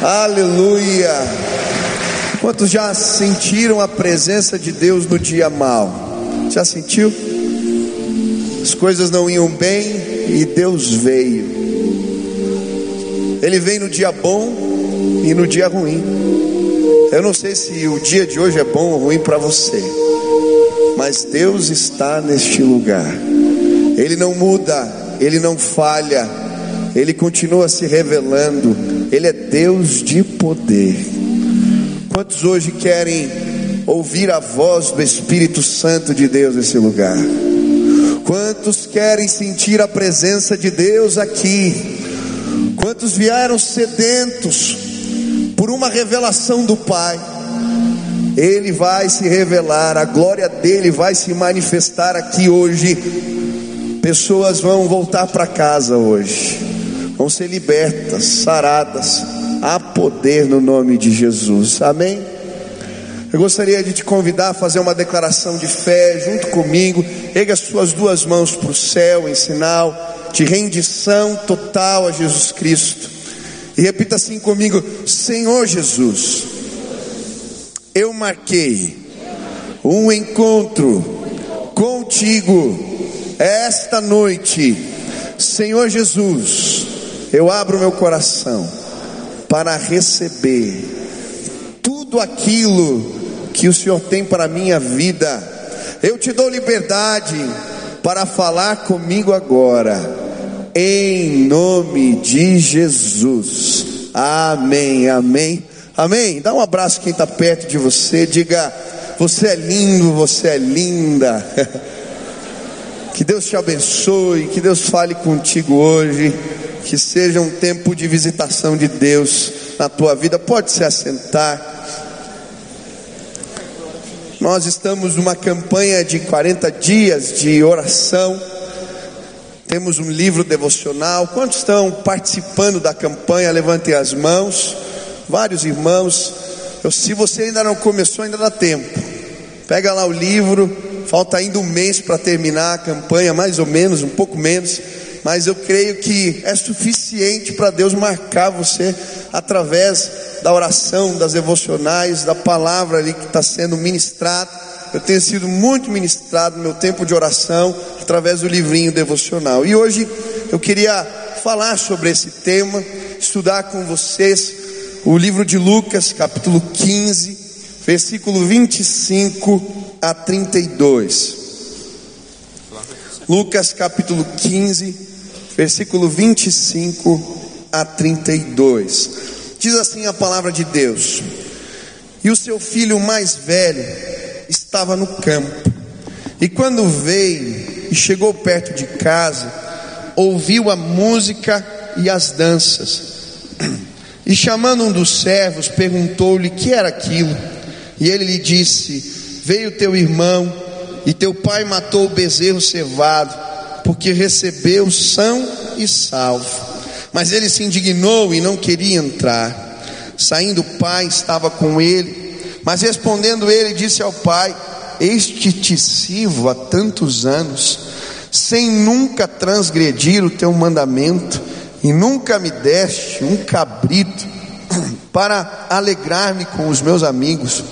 Aleluia. Quantos já sentiram a presença de Deus no dia mal? Já sentiu? As coisas não iam bem e Deus veio. Ele vem no dia bom e no dia ruim. Eu não sei se o dia de hoje é bom ou ruim para você, mas Deus está neste lugar. Ele não muda, ele não falha, ele continua se revelando. Ele é Deus de poder. Quantos hoje querem ouvir a voz do Espírito Santo de Deus nesse lugar? Quantos querem sentir a presença de Deus aqui? Quantos vieram sedentos por uma revelação do Pai? Ele vai se revelar, a glória dele vai se manifestar aqui hoje. Pessoas vão voltar para casa hoje, vão ser libertas, saradas. Há poder no nome de Jesus, amém? Eu gostaria de te convidar a fazer uma declaração de fé junto comigo. Ergue as suas duas mãos para o céu em sinal de rendição total a Jesus Cristo. E repita assim comigo: Senhor Jesus, eu marquei um encontro contigo esta noite. Senhor Jesus, eu abro meu coração para receber tudo aquilo que o Senhor tem para a minha vida. Eu te dou liberdade para falar comigo agora, em nome de Jesus. Amém, amém, amém. Dá um abraço quem está perto de você, diga: Você é lindo, você é linda. Que Deus te abençoe, que Deus fale contigo hoje, que seja um tempo de visitação de Deus na tua vida. Pode se assentar. Nós estamos numa campanha de 40 dias de oração. Temos um livro devocional. Quantos estão participando da campanha? Levantem as mãos. Vários irmãos. Eu, se você ainda não começou, ainda dá tempo. Pega lá o livro. Falta ainda um mês para terminar a campanha, mais ou menos, um pouco menos. Mas eu creio que é suficiente para Deus marcar você através da oração, das devocionais, da palavra ali que está sendo ministrada. Eu tenho sido muito ministrado no meu tempo de oração através do livrinho devocional. E hoje eu queria falar sobre esse tema, estudar com vocês o livro de Lucas, capítulo 15, versículo 25 a 32. Lucas capítulo 15, versículo 25 a 32. Diz assim a palavra de Deus: E o seu filho mais velho estava no campo, e quando veio e chegou perto de casa, ouviu a música e as danças. E chamando um dos servos, perguntou-lhe que era aquilo. E ele lhe disse: Veio teu irmão e teu pai matou o bezerro cevado, porque recebeu são e salvo. Mas ele se indignou e não queria entrar. Saindo o pai estava com ele, mas respondendo ele disse ao pai: Este te sirvo há tantos anos, sem nunca transgredir o teu mandamento, e nunca me deste um cabrito para alegrar-me com os meus amigos.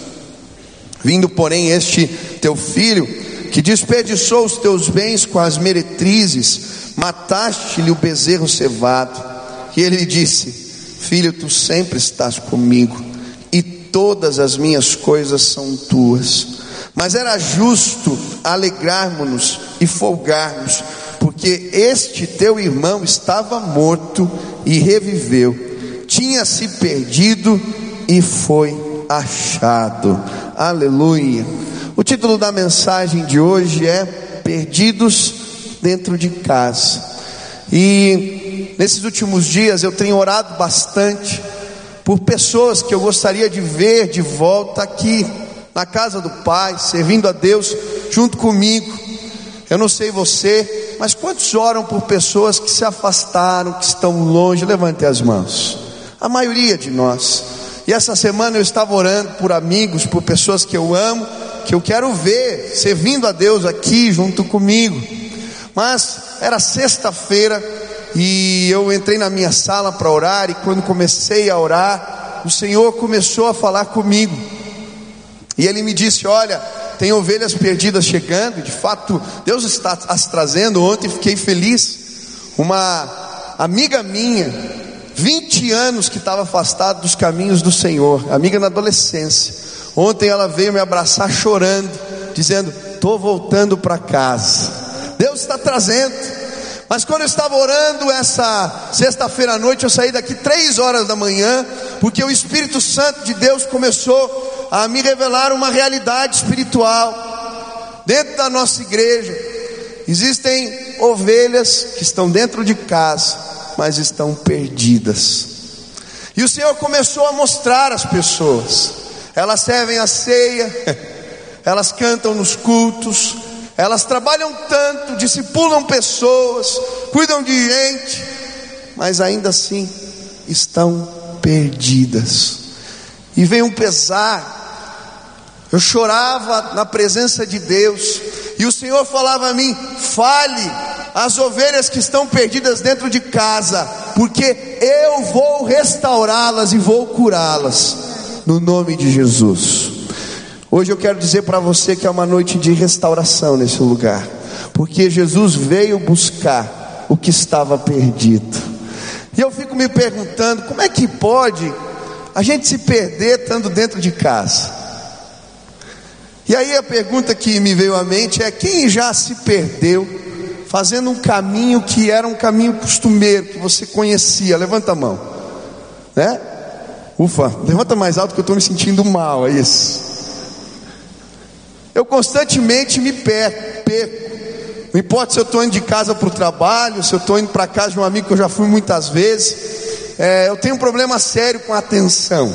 Vindo, porém, este teu filho, que desperdiçou os teus bens com as meretrizes, mataste-lhe o bezerro cevado. E ele lhe disse: Filho, tu sempre estás comigo, e todas as minhas coisas são tuas. Mas era justo alegrarmos-nos e folgarmos, porque este teu irmão estava morto e reviveu, tinha se perdido e foi achado. Aleluia. O título da mensagem de hoje é Perdidos dentro de casa. E nesses últimos dias eu tenho orado bastante por pessoas que eu gostaria de ver de volta aqui na casa do Pai, servindo a Deus junto comigo. Eu não sei você, mas quantos oram por pessoas que se afastaram, que estão longe? Levante as mãos. A maioria de nós. E essa semana eu estava orando por amigos, por pessoas que eu amo, que eu quero ver servindo a Deus aqui junto comigo. Mas era sexta-feira e eu entrei na minha sala para orar, e quando comecei a orar, o Senhor começou a falar comigo. E Ele me disse: Olha, tem ovelhas perdidas chegando, de fato, Deus está as trazendo. Ontem fiquei feliz. Uma amiga minha, 20 anos que estava afastada dos caminhos do Senhor, amiga na adolescência. Ontem ela veio me abraçar chorando, dizendo: Estou voltando para casa. Deus está trazendo. Mas quando eu estava orando essa sexta-feira à noite, eu saí daqui três horas da manhã, porque o Espírito Santo de Deus começou a me revelar uma realidade espiritual dentro da nossa igreja. Existem ovelhas que estão dentro de casa, mas estão perdidas. E o Senhor começou a mostrar às pessoas. Elas servem a ceia, elas cantam nos cultos, elas trabalham tanto, discipulam pessoas, cuidam de gente, mas ainda assim estão perdidas. E vem um pesar. Eu chorava na presença de Deus, e o Senhor falava a mim: fale as ovelhas que estão perdidas dentro de casa, porque eu vou restaurá-las e vou curá-las, no nome de Jesus. Hoje eu quero dizer para você que é uma noite de restauração nesse lugar, porque Jesus veio buscar o que estava perdido. E eu fico me perguntando: como é que pode a gente se perder estando dentro de casa? E aí a pergunta que me veio à mente é: quem já se perdeu fazendo um caminho que era um caminho costumeiro, que você conhecia? Levanta a mão, né? Ufa, levanta mais alto que eu estou me sentindo mal, é isso. Eu constantemente me perco. Não importa se eu estou indo de casa para o trabalho, se eu estou indo para casa de um amigo que eu já fui muitas vezes. É, eu tenho um problema sério com a atenção.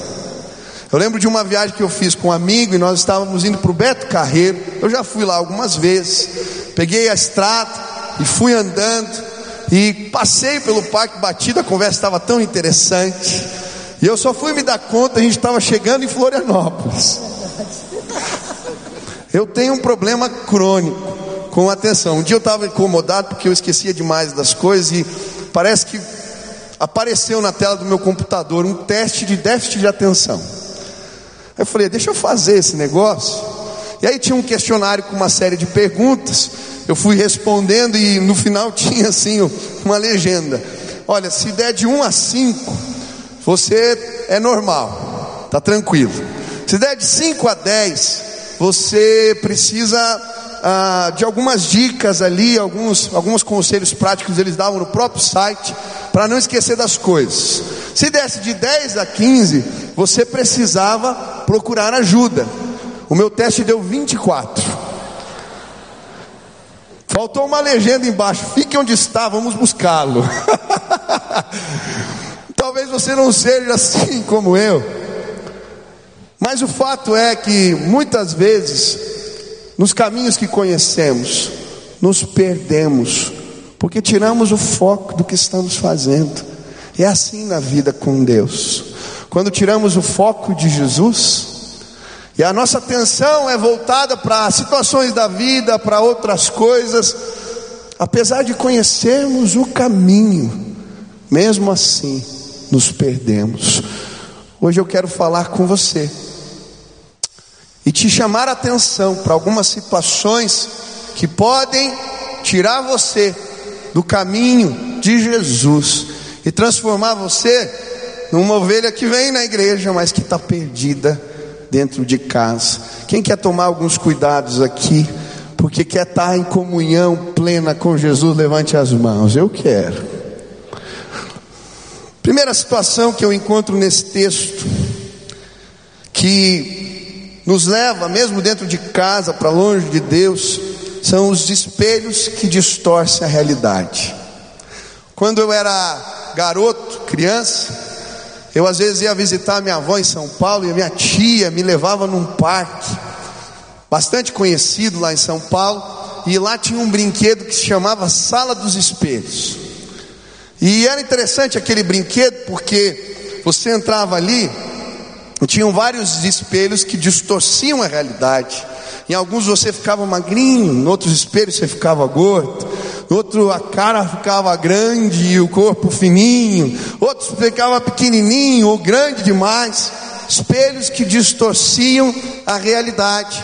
Eu lembro de uma viagem que eu fiz com um amigo e nós estávamos indo para o Beto Carreiro. Eu já fui lá algumas vezes. Peguei a estrada e fui andando. E passei pelo Parque Batida, a conversa estava tão interessante. E eu só fui me dar conta, a gente estava chegando em Florianópolis. Eu tenho um problema crônico com atenção. Um dia eu estava incomodado porque eu esquecia demais das coisas e parece que apareceu na tela do meu computador um teste de déficit de atenção. Eu falei, deixa eu fazer esse negócio. E aí tinha um questionário com uma série de perguntas. Eu fui respondendo e no final tinha assim uma legenda. Olha, se der de 1 a 5, você é normal, tá tranquilo. Se der de 5 a 10, você precisa ah, de algumas dicas ali, alguns, alguns conselhos práticos eles davam no próprio site, para não esquecer das coisas. Se desse de 10 a 15, você precisava procurar ajuda. O meu teste deu 24. Faltou uma legenda embaixo: fique onde está, vamos buscá-lo. Talvez você não seja assim como eu. Mas o fato é que muitas vezes, nos caminhos que conhecemos, nos perdemos, porque tiramos o foco do que estamos fazendo. É assim na vida com Deus. Quando tiramos o foco de Jesus, e a nossa atenção é voltada para situações da vida, para outras coisas, apesar de conhecermos o caminho, mesmo assim nos perdemos. Hoje eu quero falar com você e te chamar a atenção para algumas situações que podem tirar você do caminho de Jesus e transformar você numa ovelha que vem na igreja, mas que está perdida dentro de casa. Quem quer tomar alguns cuidados aqui, porque quer estar em comunhão plena com Jesus, levante as mãos. Eu quero. Primeira situação que eu encontro nesse texto, que nos leva, mesmo dentro de casa, para longe de Deus, são os espelhos que distorcem a realidade. Quando eu era garoto, criança, eu às vezes ia visitar minha avó em São Paulo e a minha tia me levava num parque bastante conhecido lá em São Paulo, e lá tinha um brinquedo que se chamava Sala dos Espelhos. E era interessante aquele brinquedo porque você entrava ali tinham vários espelhos que distorciam a realidade. Em alguns você ficava magrinho, em outros espelhos você ficava gordo, outro a cara ficava grande e o corpo fininho, outros ficava pequenininho ou grande demais, espelhos que distorciam a realidade.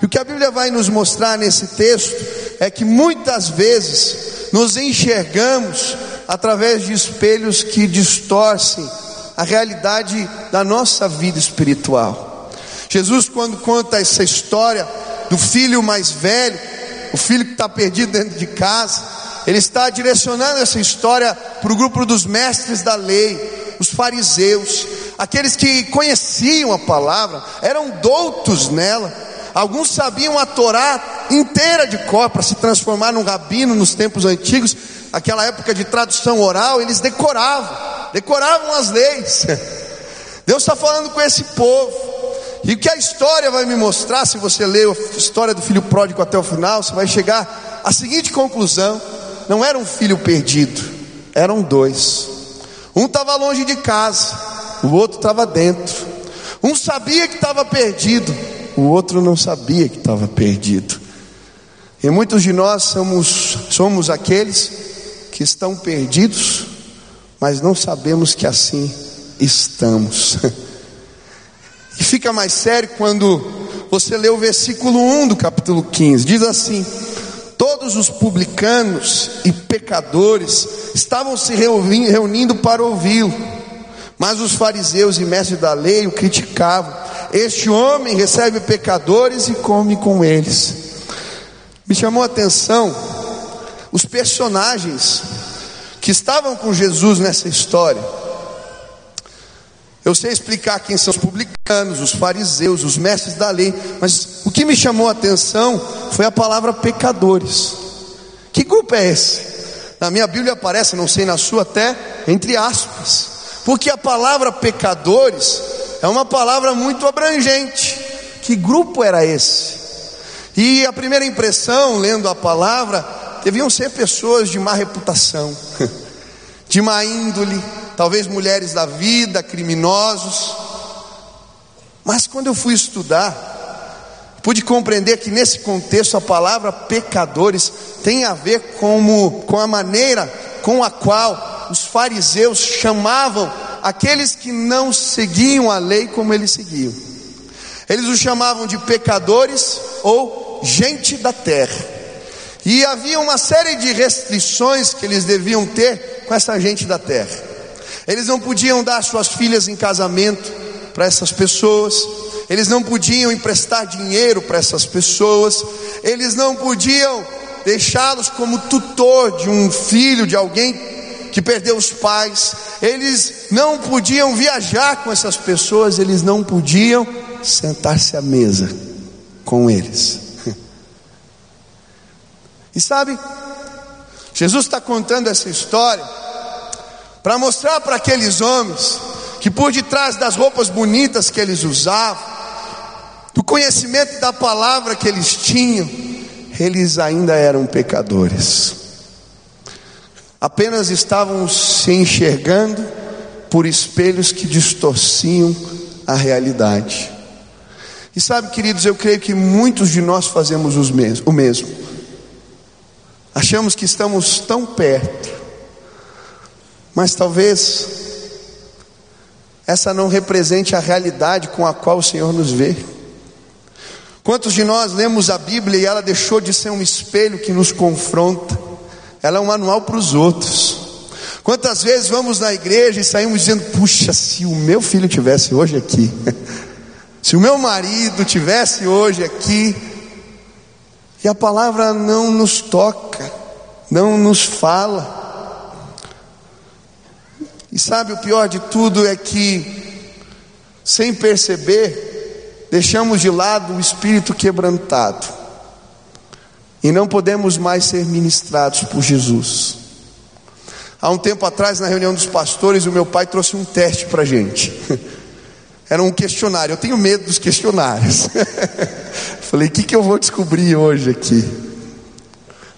E o que a Bíblia vai nos mostrar nesse texto é que muitas vezes nos enxergamos através de espelhos que distorcem a realidade da nossa vida espiritual. Jesus, quando conta essa história do filho mais velho, o filho que está perdido dentro de casa, ele está direcionando essa história para o grupo dos mestres da lei, os fariseus, aqueles que conheciam a palavra, eram doutos nela. Alguns sabiam a Torá inteira de cor para se transformar num rabino nos tempos antigos, aquela época de tradução oral, eles decoravam, decoravam as leis. Deus está falando com esse povo. E o que a história vai me mostrar, se você ler a história do filho pródigo até o final, você vai chegar à seguinte conclusão: não era um filho perdido, eram dois. Um estava longe de casa, o outro estava dentro. Um sabia que estava perdido, o outro não sabia que estava perdido. E muitos de nós somos, somos aqueles que estão perdidos, mas não sabemos que assim estamos. E fica mais sério quando você lê o versículo 1 do capítulo 15. Diz assim: Todos os publicanos e pecadores estavam se reunindo para ouvi-lo, mas os fariseus e mestres da lei o criticavam. Este homem recebe pecadores e come com eles. Me chamou a atenção os personagens que estavam com Jesus nessa história. Eu sei explicar quem são os publicanos, os fariseus, os mestres da lei, mas o que me chamou a atenção foi a palavra pecadores. Que grupo é esse? Na minha Bíblia aparece, não sei na sua até, entre aspas, porque a palavra pecadores é uma palavra muito abrangente. Que grupo era esse? E a primeira impressão, lendo a palavra, deviam ser pessoas de má reputação, de má índole, talvez mulheres da vida, criminosos. Mas quando eu fui estudar, pude compreender que nesse contexto a palavra pecadores tem a ver com, com a maneira com a qual os fariseus chamavam aqueles que não seguiam a lei como eles seguiam. Eles os chamavam de pecadores ou gente da terra. E havia uma série de restrições que eles deviam ter com essa gente da terra. Eles não podiam dar suas filhas em casamento para essas pessoas, eles não podiam emprestar dinheiro para essas pessoas, eles não podiam deixá-los como tutor de um filho de alguém que perdeu os pais, eles não podiam viajar com essas pessoas, eles não podiam sentar-se à mesa com eles. E sabe, Jesus está contando essa história para mostrar para aqueles homens que por detrás das roupas bonitas que eles usavam, do conhecimento da palavra que eles tinham, eles ainda eram pecadores. Apenas estavam se enxergando por espelhos que distorciam a realidade. E sabe, queridos, eu creio que muitos de nós fazemos o mesmo. Achamos que estamos tão perto, mas talvez essa não represente a realidade com a qual o Senhor nos vê. Quantos de nós lemos a Bíblia e ela deixou de ser um espelho que nos confronta? Ela é um manual para os outros. Quantas vezes vamos na igreja e saímos dizendo: Puxa, se o meu filho tivesse hoje aqui, se o meu marido tivesse hoje aqui, e a palavra não nos toca, não nos fala. E sabe o pior de tudo é que, sem perceber, deixamos de lado o espírito quebrantado e não podemos mais ser ministrados por Jesus. Há um tempo atrás, na reunião dos pastores, o meu pai trouxe um teste para a gente. Era um questionário. Eu tenho medo dos questionários. Falei, o que, que eu vou descobrir hoje aqui?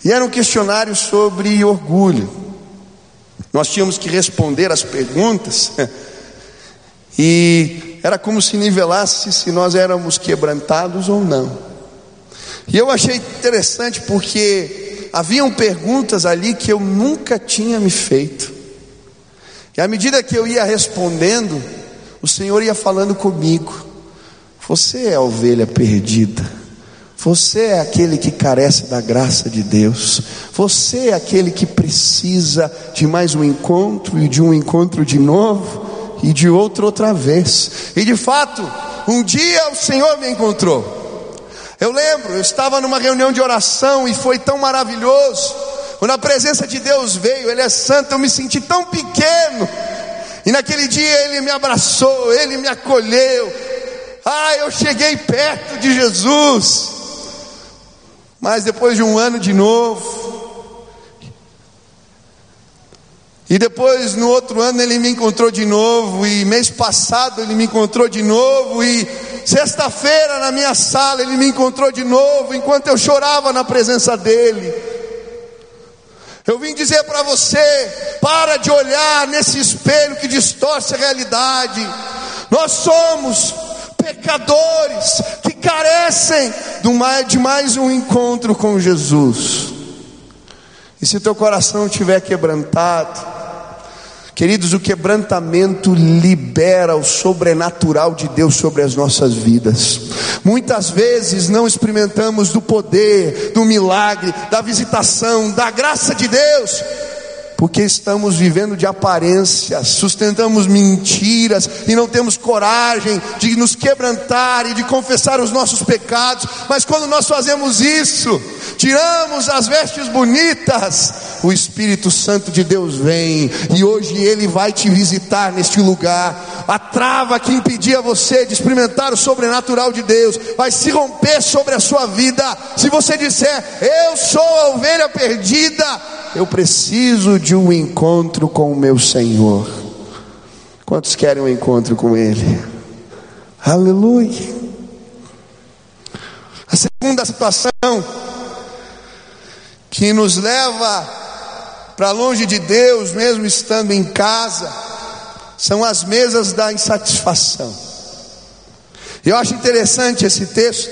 E era um questionário sobre orgulho. Nós tínhamos que responder as perguntas, e era como se nivelasse se nós éramos quebrantados ou não. E eu achei interessante porque haviam perguntas ali que eu nunca tinha me feito. E à medida que eu ia respondendo, o Senhor ia falando comigo: Você é a ovelha perdida. Você é aquele que carece da graça de Deus. Você é aquele que precisa de mais um encontro e de um encontro de novo e de outro outra vez. E de fato, um dia o Senhor me encontrou. Eu lembro, eu estava numa reunião de oração e foi tão maravilhoso. Quando a presença de Deus veio, Ele é santo, eu me senti tão pequeno. E naquele dia Ele me abraçou, Ele me acolheu. Ah, eu cheguei perto de Jesus. Mas depois de um ano de novo, e depois no outro ano ele me encontrou de novo, e mês passado ele me encontrou de novo, e sexta-feira na minha sala ele me encontrou de novo, enquanto eu chorava na presença dele. Eu vim dizer para você: para de olhar nesse espelho que distorce a realidade. Nós somos pecadores que carecem de mais um encontro com Jesus. E se teu coração estiver quebrantado, Queridos, o quebrantamento libera o sobrenatural de Deus sobre as nossas vidas. Muitas vezes não experimentamos do poder, do milagre, da visitação, da graça de Deus, porque estamos vivendo de aparências, sustentamos mentiras e não temos coragem de nos quebrantar e de confessar os nossos pecados, mas quando nós fazemos isso, tiramos as vestes bonitas, o Espírito Santo de Deus vem e hoje ele vai te visitar neste lugar. A trava que impedia você de experimentar o sobrenatural de Deus vai se romper sobre a sua vida. Se você disser, Eu sou a ovelha perdida, eu preciso de um encontro com o meu Senhor. Quantos querem um encontro com Ele? Aleluia. A segunda situação que nos leva para longe de Deus, mesmo estando em casa, são as mesas da insatisfação. Eu acho interessante esse texto.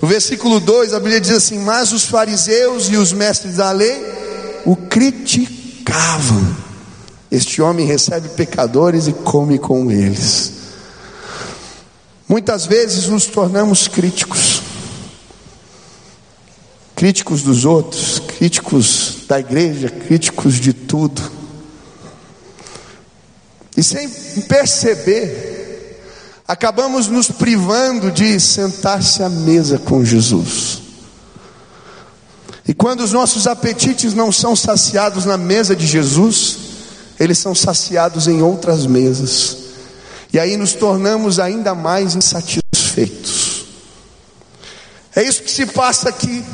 No versículo 2, a Bíblia diz assim: Mas os fariseus e os mestres da lei o criticavam. Este homem recebe pecadores e come com eles. Muitas vezes nos tornamos críticos, críticos dos outros, críticos da igreja, críticos de tudo, e sem perceber, acabamos nos privando de sentar-se à mesa com Jesus. E quando os nossos apetites não são saciados na mesa de Jesus, eles são saciados em outras mesas. E aí nos tornamos ainda mais insatisfeitos. É isso que se passa aqui.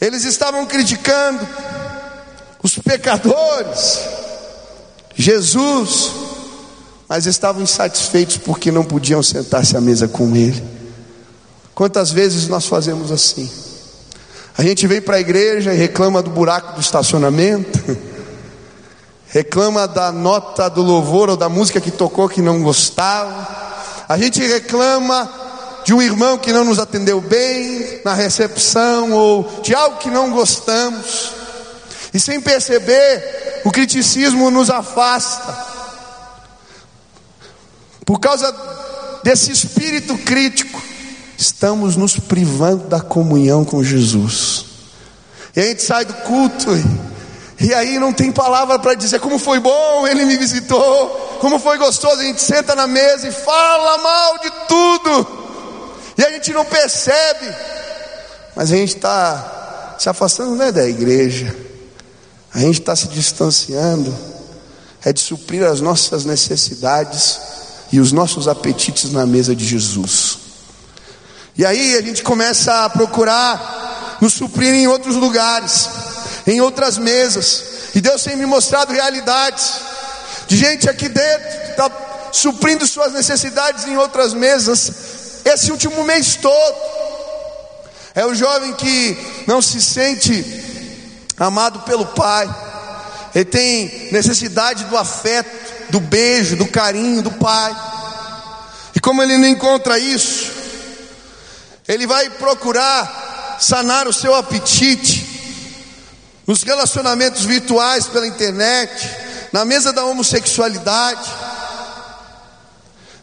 Eles estavam criticando os pecadores, Jesus, mas estavam insatisfeitos porque não podiam sentar-se à mesa com Ele. Quantas vezes nós fazemos assim? A gente vem para a igreja e reclama do buraco do estacionamento, reclama da nota do louvor ou da música que tocou que não gostava, a gente reclama de um irmão que não nos atendeu bem na recepção ou de algo que não gostamos, e sem perceber, o criticismo nos afasta, por causa desse espírito crítico estamos nos privando da comunhão com Jesus. E a gente sai do culto e, e aí não tem palavra para dizer como foi bom, ele me visitou, como foi gostoso. A gente senta na mesa e fala mal de tudo. E a gente não percebe, mas a gente está se afastando não é da igreja, a gente está se distanciando, é de suprir as nossas necessidades e os nossos apetites na mesa de Jesus. E aí a gente começa a procurar nos suprir em outros lugares, em outras mesas. E Deus tem me mostrado realidades de gente aqui dentro que está suprindo suas necessidades em outras mesas. Esse último mês todo é o jovem que não se sente amado pelo pai. Ele tem necessidade do afeto, do beijo, do carinho do pai. E como ele não encontra isso, ele vai procurar sanar o seu apetite nos relacionamentos virtuais pela internet, na mesa da homossexualidade.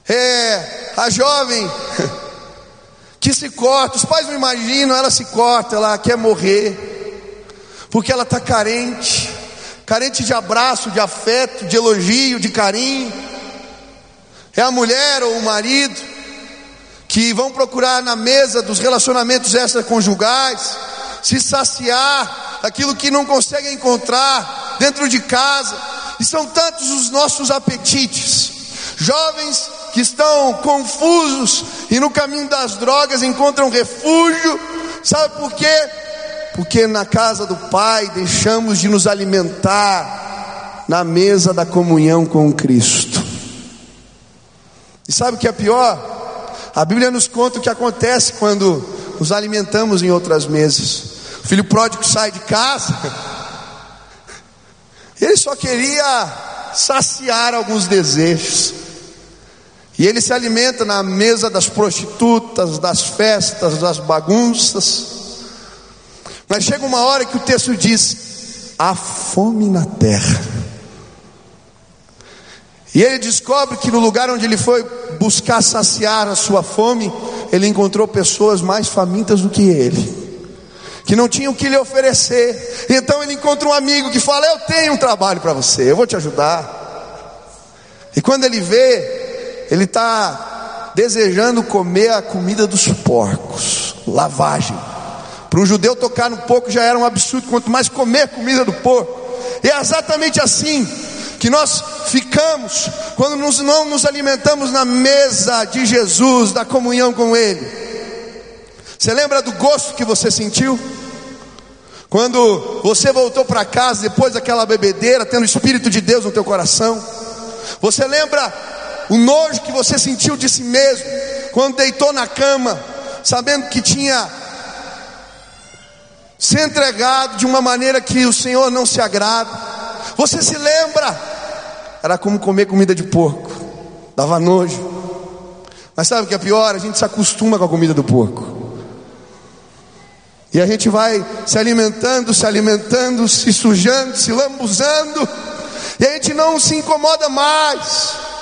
É a jovem que se corta, os pais não imaginam, ela se corta, ela quer morrer, porque ela está carente, carente de abraço, de afeto, de elogio, de carinho. É a mulher ou o marido que vão procurar na mesa dos relacionamentos extraconjugais se saciar aquilo que não conseguem encontrar dentro de casa. E são tantos os nossos apetites. Jovens que estão confusos e no caminho das drogas encontram refúgio. Sabe por quê? Porque na casa do Pai deixamos de nos alimentar na mesa da comunhão com Cristo. E sabe o que é pior? A Bíblia nos conta o que acontece quando nos alimentamos em outras mesas. O filho pródigo sai de casa, ele só queria saciar alguns desejos. E ele se alimenta na mesa das prostitutas, das festas, das bagunças. Mas chega uma hora que o texto diz: há fome na terra. E ele descobre que no lugar onde ele foi buscar saciar a sua fome, ele encontrou pessoas mais famintas do que ele, que não tinham o que lhe oferecer. Então ele encontra um amigo que fala: Eu tenho um trabalho para você, eu vou te ajudar. E quando ele vê, ele está desejando comer a comida dos porcos, lavagem. Para um judeu tocar no porco já era um absurdo, quanto mais comer comida do porco. E é exatamente assim que nós ficamos quando nos, não nos alimentamos na mesa de Jesus, da comunhão com Ele. Você lembra do gosto que você sentiu? Quando você voltou para casa depois daquela bebedeira, tendo o Espírito de Deus no teu coração? Você lembra o nojo que você sentiu de si mesmo, quando deitou na cama, sabendo que tinha se entregado de uma maneira que o Senhor não se agrada. Você se lembra? Era como comer comida de porco, dava nojo. Mas sabe o que é pior? A gente se acostuma com a comida do porco. E a gente vai se alimentando, se alimentando, se sujando, se lambuzando, e a gente não se incomoda mais.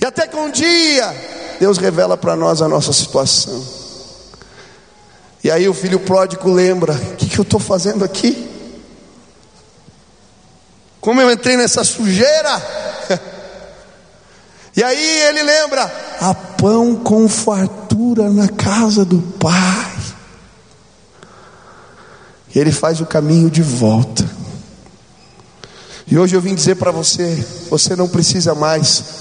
E até que um dia Deus revela para nós a nossa situação. E aí o filho pródigo lembra: o que, que eu estou fazendo aqui? Como eu entrei nessa sujeira? E aí ele lembra: há pão com fartura na casa do Pai. E ele faz o caminho de volta. E hoje eu vim dizer para você: você não precisa mais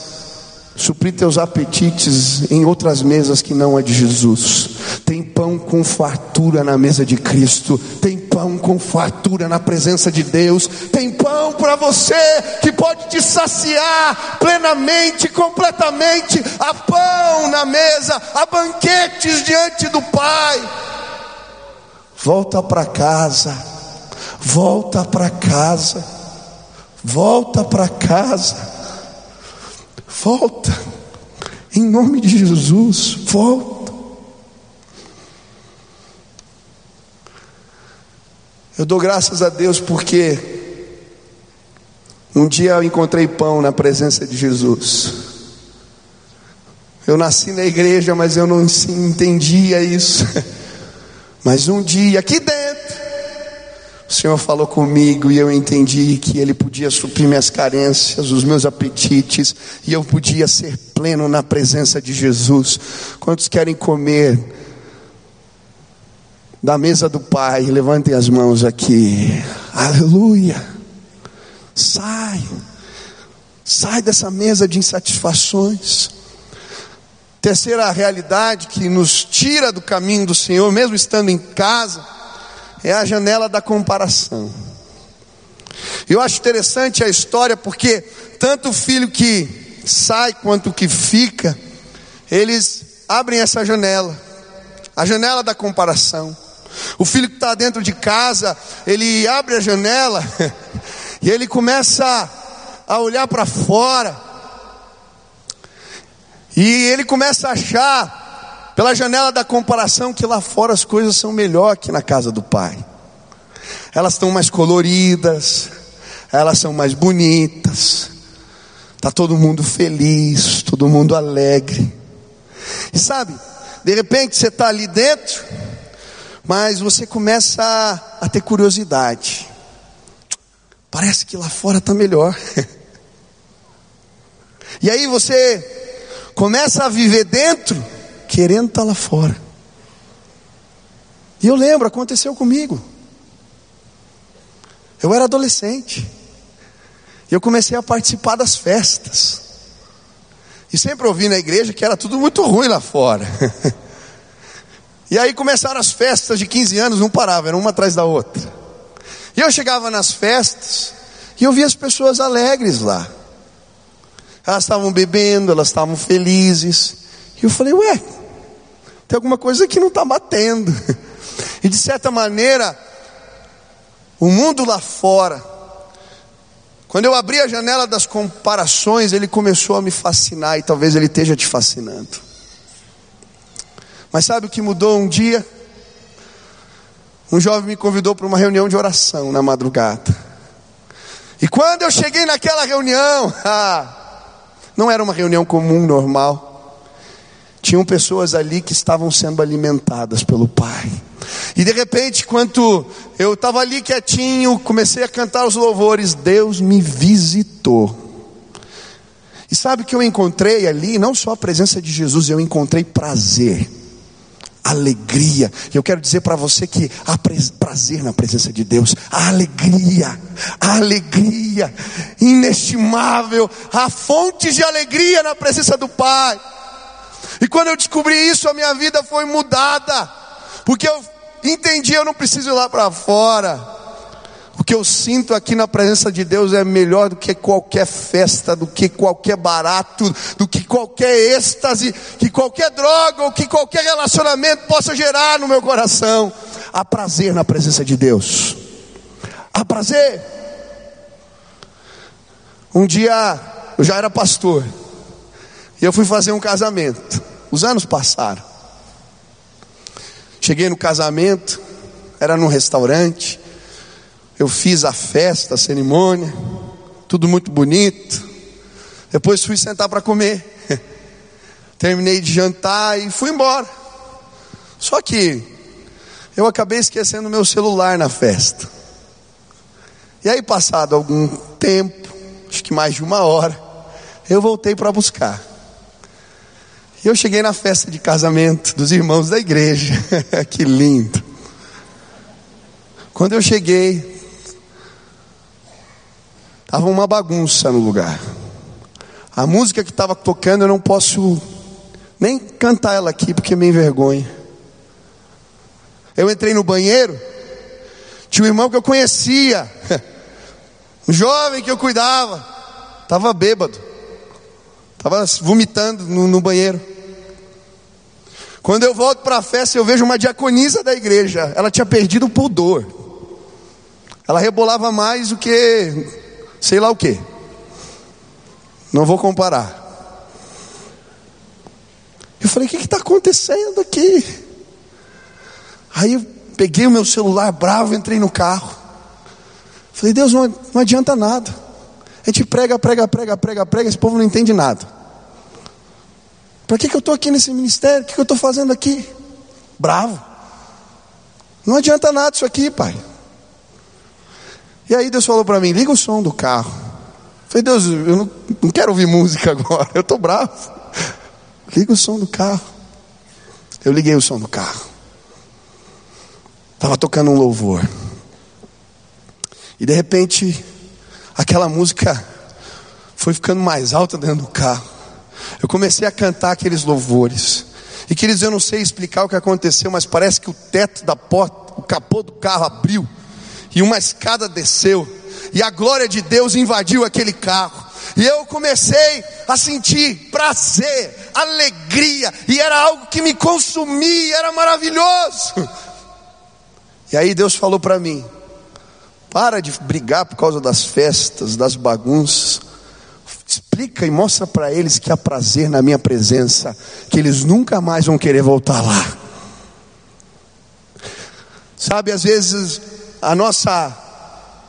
suprir teus apetites em outras mesas que não a de Jesus. Tem pão com fartura na mesa de Cristo, tem pão com fartura na presença de Deus, tem pão para você que pode te saciar plenamente, completamente. Há pão na mesa, há banquetes diante do Pai. Volta para casa, volta para casa, volta para casa Volta. Em nome de Jesus, volta. Eu dou graças a Deus porque um dia eu encontrei pão na presença de Jesus. Eu nasci na igreja, mas eu não entendia isso. Mas um dia, aqui dentro, o Senhor falou comigo e eu entendi que Ele podia suprir minhas carências, os meus apetites, e eu podia ser pleno na presença de Jesus. Quantos querem comer da mesa do Pai? Levantem as mãos aqui. Aleluia. Sai. Sai dessa mesa de insatisfações. Terceira realidade que nos tira do caminho do Senhor, mesmo estando em casa é a janela da comparação. Eu acho interessante a história porque tanto o filho que sai quanto o que fica, eles abrem essa janela, a janela da comparação. O filho que está dentro de casa, ele abre a janela e ele começa a olhar para fora, e ele começa a achar pela janela da comparação que lá fora as coisas são melhor que na casa do Pai. Elas estão mais coloridas, elas são mais bonitas. Tá todo mundo feliz, todo mundo alegre. E sabe, de repente você está ali dentro, mas você começa a, a ter curiosidade. Parece que lá fora está melhor. e aí você começa a viver dentro, querendo estar tá lá fora. E eu lembro, aconteceu comigo. Eu era adolescente. E eu comecei a participar das festas. E sempre ouvi na igreja que era tudo muito ruim lá fora. e aí começaram as festas de 15 anos, não parava, era uma atrás da outra. E eu chegava nas festas e eu via as pessoas alegres lá. Elas estavam bebendo, elas estavam felizes. E eu falei, ué, tem alguma coisa que não está batendo. E de certa maneira, o mundo lá fora, quando eu abri a janela das comparações, ele começou a me fascinar e talvez ele esteja te fascinando. Mas sabe o que mudou um dia? Um jovem me convidou para uma reunião de oração na madrugada. E quando eu cheguei naquela reunião, ah, não era uma reunião comum, normal. Tinham pessoas ali que estavam sendo alimentadas pelo Pai. E de repente, quando eu estava ali quietinho, comecei a cantar os louvores, Deus me visitou. E sabe que eu encontrei ali? Não só a presença de Jesus, eu encontrei prazer, alegria. Eu quero dizer para você que há prazer na presença de Deus, há alegria, há alegria inestimável, há fontes de alegria na presença do Pai. E quando eu descobri isso, a minha vida foi mudada, porque eu entendi, eu não preciso ir lá para fora. O que eu sinto aqui na presença de Deus é melhor do que qualquer festa, do que qualquer barato, do que qualquer êxtase, que qualquer droga ou que qualquer relacionamento possa gerar no meu coração. Há prazer na presença de Deus. Há prazer. Um dia eu já era pastor e eu fui fazer um casamento. Os anos passaram. Cheguei no casamento, era num restaurante. Eu fiz a festa, a cerimônia, tudo muito bonito. Depois fui sentar para comer. Terminei de jantar e fui embora. Só que eu acabei esquecendo meu celular na festa. E aí, passado algum tempo, acho que mais de uma hora, eu voltei para buscar. E eu cheguei na festa de casamento dos irmãos da igreja. que lindo. Quando eu cheguei, estava uma bagunça no lugar. A música que estava tocando eu não posso nem cantar ela aqui porque me envergonha. Eu entrei no banheiro, tinha um irmão que eu conhecia, um jovem que eu cuidava, estava bêbado. Estava vomitando no, no, banheiro. Quando eu volto para a festa, eu vejo uma diaconisa da igreja. Ela tinha perdido o pudor. Ela rebolava mais do que sei lá o que. Não vou comparar. Eu falei: o que está acontecendo aqui? Aí eu peguei o meu celular bravo, entrei no carro. Falei: Deus, não, não adianta nada. A gente prega, prega, prega, prega, prega, esse povo não entende nada. Para que, que eu estou aqui nesse ministério? O que, que eu estou fazendo aqui? Bravo. Não adianta nada isso aqui, pai. E aí Deus falou para mim: liga o som do carro. Eu falei, Deus, eu não, não quero ouvir música agora, eu estou bravo. Liga o som do carro. Eu liguei o som do carro. Estava tocando um louvor. E de repente aquela música foi ficando mais alta dentro do carro. Eu comecei a cantar aqueles louvores. E queridos, eu não sei explicar o que aconteceu, mas parece que o teto da porta, o capô do carro abriu e uma escada desceu e a glória de Deus invadiu aquele carro. E eu comecei a sentir prazer, alegria, e era algo que me consumia, era maravilhoso. E aí Deus falou para mim: para de brigar por causa das festas, das bagunças. explica e mostra para eles que há prazer na minha presença, que eles nunca mais vão querer voltar lá. Sabe, às vezes a nossa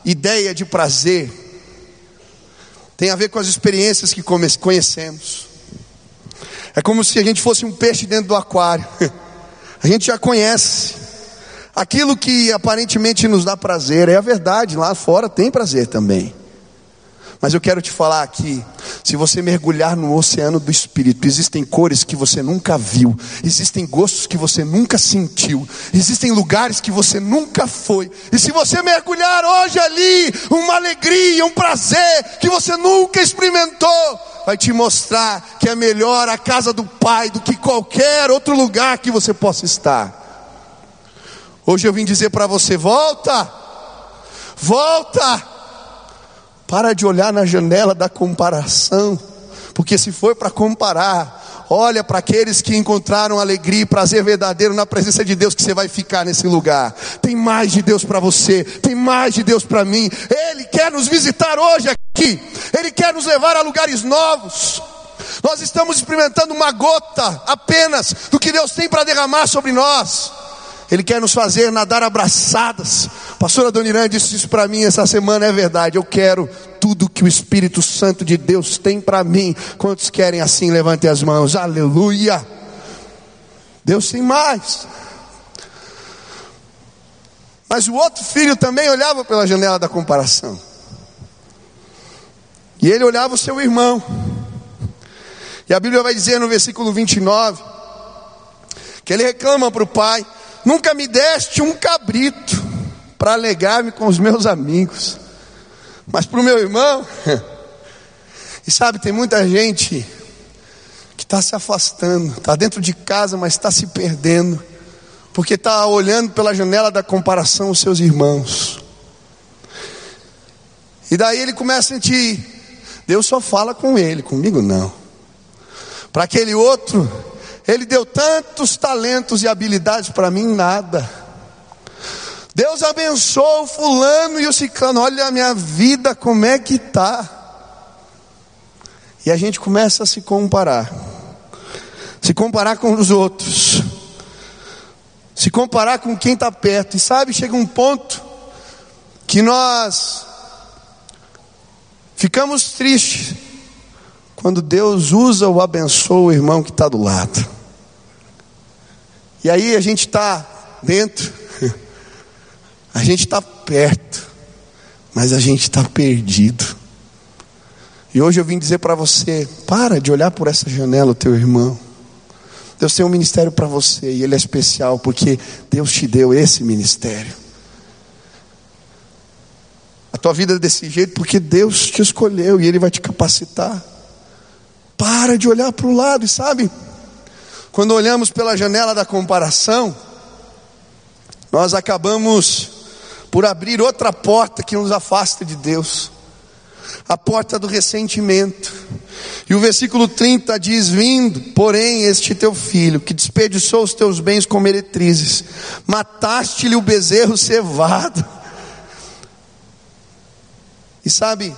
ideia de prazer tem a ver com as experiências que conhecemos. É como se a gente fosse um peixe dentro do aquário. A gente já conhece. Aquilo que aparentemente nos dá prazer, é a verdade, lá fora tem prazer também. Mas eu quero te falar aqui: se você mergulhar no oceano do espírito, existem cores que você nunca viu, existem gostos que você nunca sentiu, existem lugares que você nunca foi. E se você mergulhar hoje ali, uma alegria, um prazer que você nunca experimentou, vai te mostrar que é melhor a casa do Pai do que qualquer outro lugar que você possa estar. Hoje eu vim dizer para você: volta, volta para de olhar na janela da comparação, porque se for para comparar, olha para aqueles que encontraram alegria e prazer verdadeiro na presença de Deus, que você vai ficar nesse lugar. Tem mais de Deus para você, tem mais de Deus para mim. Ele quer nos visitar hoje aqui, Ele quer nos levar a lugares novos. Nós estamos experimentando uma gota apenas do que Deus tem para derramar sobre nós. Ele quer nos fazer nadar abraçadas. Pastora Donirã disse isso para mim essa semana, é verdade. Eu quero tudo que o Espírito Santo de Deus tem para mim. Quantos querem assim? Levante as mãos. Aleluia. Deus tem mais. Mas o outro filho também olhava pela janela da comparação. E ele olhava o seu irmão. E a Bíblia vai dizer no versículo 29 que ele reclama para o pai: Nunca me deste um cabrito para alegar-me com os meus amigos. Mas para o meu irmão, e sabe, tem muita gente que está se afastando, está dentro de casa, mas está se perdendo, porque está olhando pela janela da comparação os seus irmãos. E daí ele começa a sentir, Deus só fala com ele, comigo não. Para aquele outro, ele deu tantos talentos e habilidades para mim, nada. Deus abençoou fulano e o ciclano. Olha a minha vida, como é que tá? E a gente começa a se comparar. Se comparar com os outros. Se comparar com quem está perto. E sabe, chega um ponto que nós ficamos tristes quando Deus usa ou abençoa o irmão que está do lado. E aí a gente está dentro, a gente está perto, mas a gente está perdido. E hoje eu vim dizer para você: para de olhar por essa janela teu irmão. Deus tem um ministério para você e ele é especial porque Deus te deu esse ministério. A tua vida é desse jeito porque Deus te escolheu e ele vai te capacitar. Para de olhar para o lado e sabe? Quando olhamos pela janela da comparação, nós acabamos por abrir outra porta que nos afasta de Deus a porta do ressentimento. E o versículo 30 diz: Vindo, porém, este teu filho, que desperdiçou os teus bens como meretrizes, mataste-lhe o bezerro cevado. E sabe,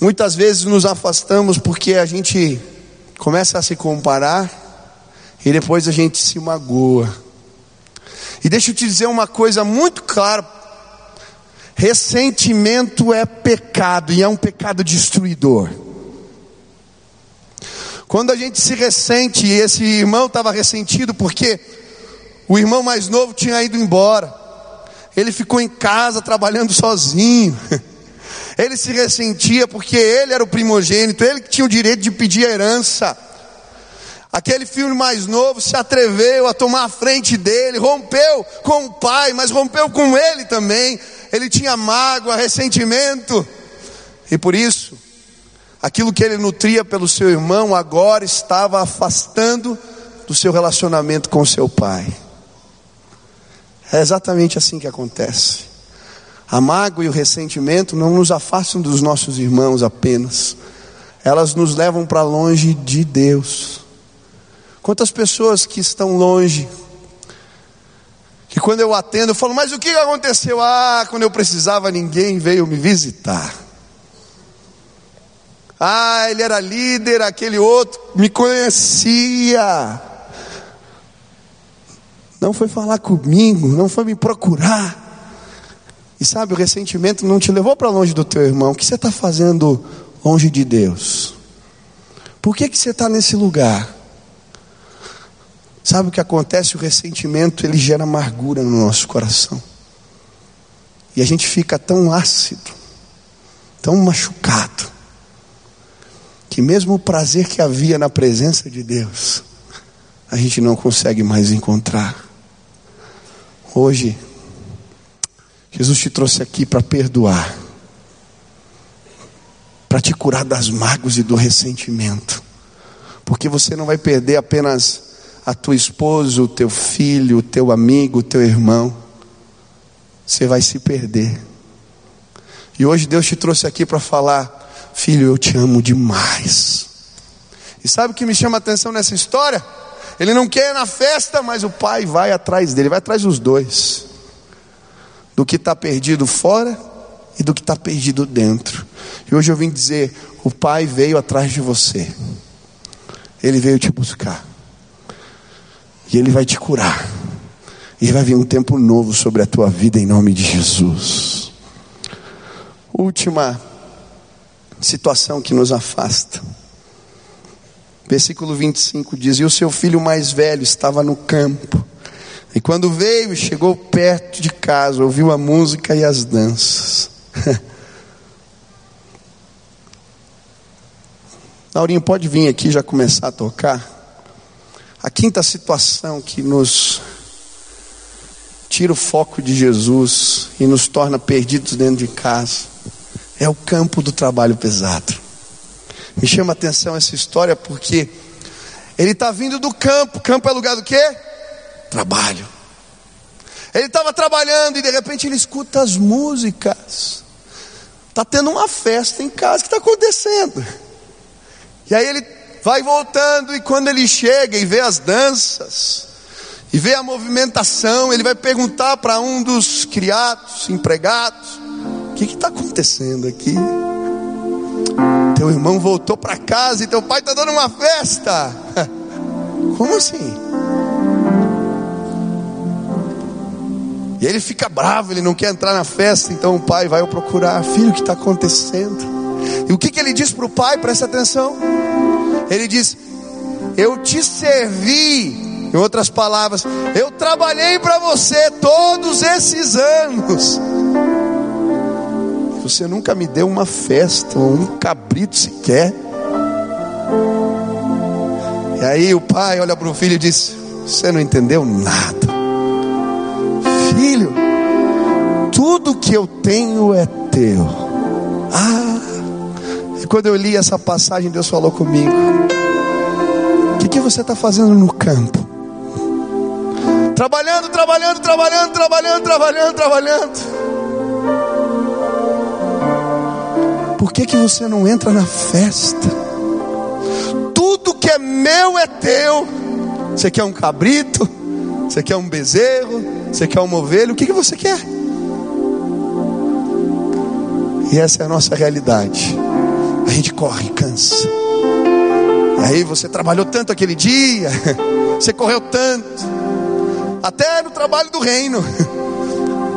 muitas vezes nos afastamos porque a gente começa a se comparar e depois a gente se magoa. E deixa eu te dizer uma coisa muito clara: ressentimento é pecado e é um pecado destruidor. Quando a gente se ressente, e esse irmão estava ressentido porque o irmão mais novo tinha ido embora, ele ficou em casa trabalhando sozinho. Ele se ressentia porque ele era o primogênito, ele que tinha o direito de pedir a herança. Aquele filho mais novo se atreveu a tomar a frente dele, rompeu com o pai, mas rompeu com ele também. Ele tinha mágoa, ressentimento, e por isso, aquilo que ele nutria pelo seu irmão agora estava afastando do seu relacionamento com seu pai. É exatamente assim que acontece. A mágoa e o ressentimento não nos afastam dos nossos irmãos apenas, elas nos levam para longe de Deus. Quantas pessoas que estão longe, que quando eu atendo, eu falo, mas o que aconteceu? Ah, quando eu precisava, ninguém veio me visitar. Ah, ele era líder, aquele outro me conhecia. Não foi falar comigo, não foi me procurar. E sabe, o ressentimento não te levou para longe do teu irmão. O que você está fazendo longe de Deus? Por que, que você está nesse lugar? Sabe o que acontece? O ressentimento ele gera amargura no nosso coração. E a gente fica tão ácido, tão machucado, que mesmo o prazer que havia na presença de Deus, a gente não consegue mais encontrar. Hoje, Jesus te trouxe aqui para perdoar, para te curar das mágoas e do ressentimento, porque você não vai perder apenas a tua esposa, o teu filho, o teu amigo, o teu irmão, você vai se perder. E hoje Deus te trouxe aqui para falar, filho, eu te amo demais. E sabe o que me chama a atenção nessa história? Ele não quer ir na festa, mas o pai vai atrás dele, vai atrás dos dois. Do que está perdido fora e do que está perdido dentro. E hoje eu vim dizer: o pai veio atrás de você, ele veio te buscar, e ele vai te curar, e vai vir um tempo novo sobre a tua vida em nome de Jesus. Última situação que nos afasta. Versículo 25 diz: E o seu filho mais velho estava no campo. E quando veio e chegou perto de casa, ouviu a música e as danças. Laurinho, pode vir aqui já começar a tocar. A quinta situação que nos tira o foco de Jesus e nos torna perdidos dentro de casa é o campo do trabalho pesado. Me chama a atenção essa história porque ele está vindo do campo. Campo é lugar do quê? Trabalho. Ele estava trabalhando e de repente ele escuta as músicas. Está tendo uma festa em casa, o que está acontecendo? E aí ele vai voltando e quando ele chega e vê as danças, e vê a movimentação, ele vai perguntar para um dos criados, empregados: o que está acontecendo aqui? Teu irmão voltou para casa e teu pai está dando uma festa. Como assim? E ele fica bravo, ele não quer entrar na festa, então o pai vai procurar, filho, o que está acontecendo? E o que, que ele diz para o pai? Presta atenção. Ele diz: Eu te servi, em outras palavras, eu trabalhei para você todos esses anos. Você nunca me deu uma festa, um cabrito sequer. E aí o pai olha para o filho e diz: Você não entendeu nada, filho. Tudo que eu tenho é teu. Ah, e quando eu li essa passagem, Deus falou comigo: O que, que você está fazendo no campo? Trabalhando, trabalhando, trabalhando, trabalhando, trabalhando, trabalhando. Por que, que você não entra na festa? Tudo que é meu é teu. Você quer um cabrito? Você quer um bezerro? Você quer uma ovelha? O que, que você quer? E essa é a nossa realidade. A gente corre, cansa. E aí você trabalhou tanto aquele dia, você correu tanto, até no trabalho do reino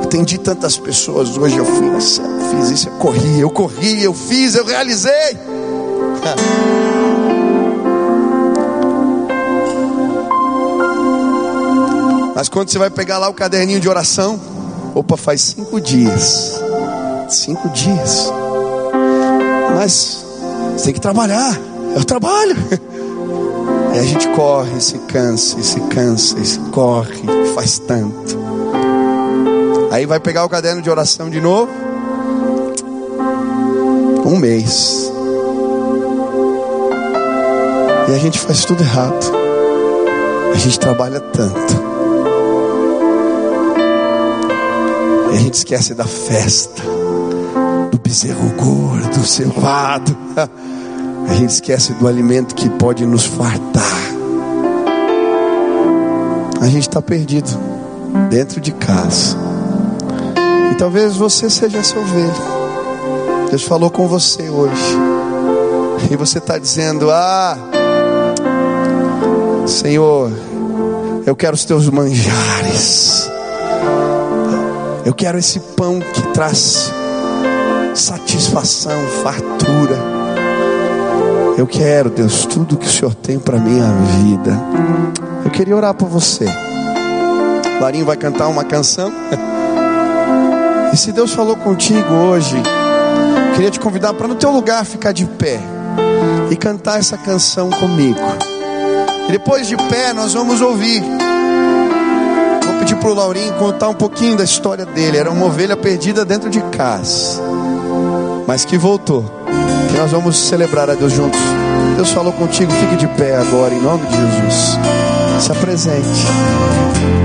atendi tantas pessoas hoje, eu fiz, fiz isso, eu corri, eu corri, eu fiz, eu realizei. Mas quando você vai pegar lá o caderninho de oração, opa, faz cinco dias. Cinco dias. Mas você tem que trabalhar. Eu trabalho. E a gente corre, se cansa, se cansa, se corre, faz tanto. Aí vai pegar o caderno de oração de novo. Um mês. E a gente faz tudo errado. A gente trabalha tanto. E a gente esquece da festa, do bezerro gordo, cevado. A gente esquece do alimento que pode nos fartar. A gente está perdido dentro de casa. E talvez você seja essa ovelha. Deus falou com você hoje. E você está dizendo: Ah, Senhor, eu quero os teus manjares. Eu quero esse pão que traz satisfação, fartura. Eu quero, Deus, tudo que o Senhor tem para minha vida. Eu queria orar por você. Larinho vai cantar uma canção. E se Deus falou contigo hoje, queria te convidar para no teu lugar ficar de pé e cantar essa canção comigo. E depois de pé nós vamos ouvir. Vou pedir para o Laurinho contar um pouquinho da história dele. Era uma ovelha perdida dentro de casa, mas que voltou. E nós vamos celebrar a Deus juntos. Deus falou contigo, fique de pé agora, em nome de Jesus. Se apresente.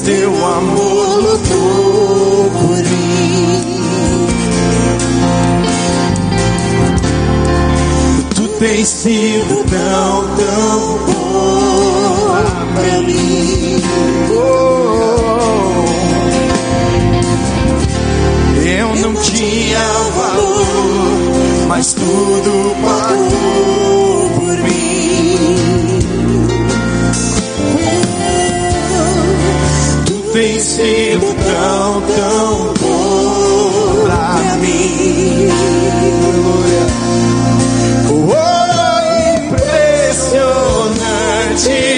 Teu amor lutou por mim. Tu tens sido tão, tão bom pra mim. Eu não tinha valor, mas tudo pagou sido tão, tão bom pra mim. Oh, impressionante,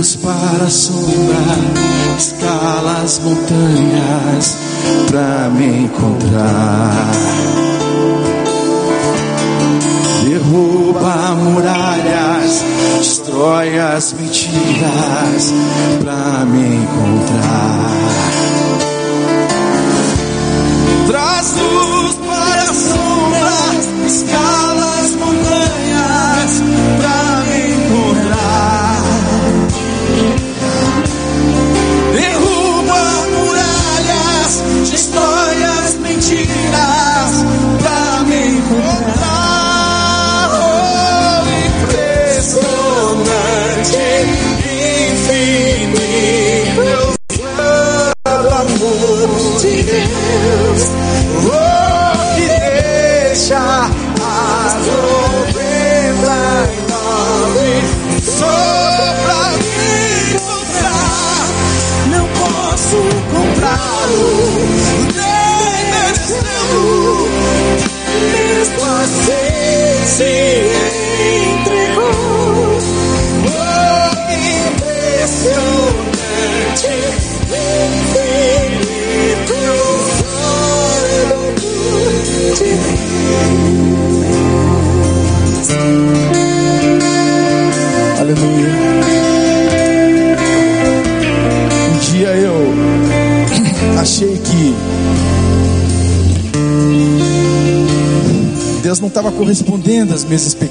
luz para sombra, escala as montanhas pra me encontrar. Derruba muralhas, destrói as mentiras pra me encontrar. Traz luz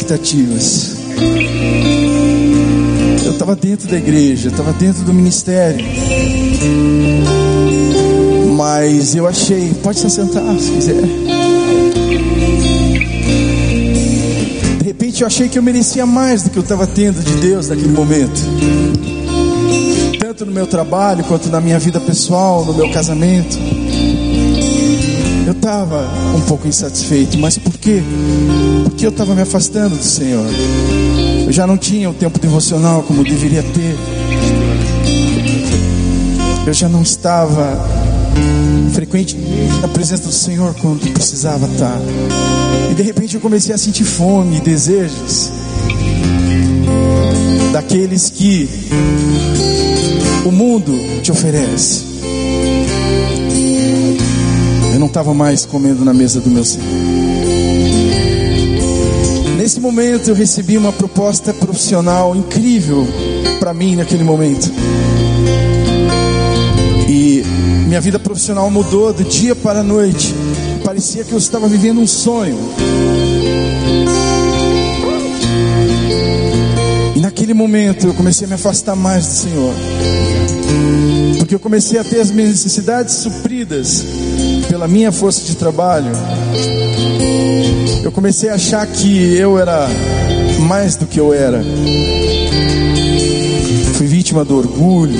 expectativas. Eu estava dentro da igreja, estava dentro do ministério. Mas eu achei, pode se assentar se quiser. De repente eu achei que eu merecia mais do que eu estava tendo de Deus naquele momento. Tanto no meu trabalho quanto na minha vida pessoal, no meu casamento. Eu estava um pouco insatisfeito, mas quê? Porque eu estava me afastando do Senhor. Eu já não tinha o tempo devocional como deveria ter. Eu já não estava frequente na presença do Senhor quando precisava estar. E de repente eu comecei a sentir fome e desejos daqueles que o mundo te oferece. Eu não estava mais comendo na mesa do meu Senhor. Nesse momento eu recebi uma proposta profissional incrível para mim naquele momento. E minha vida profissional mudou do dia para a noite. Parecia que eu estava vivendo um sonho. E naquele momento eu comecei a me afastar mais do Senhor. Porque eu comecei a ter as minhas necessidades supridas pela minha força de trabalho, eu comecei a achar que eu era mais do que eu era. Fui vítima do orgulho.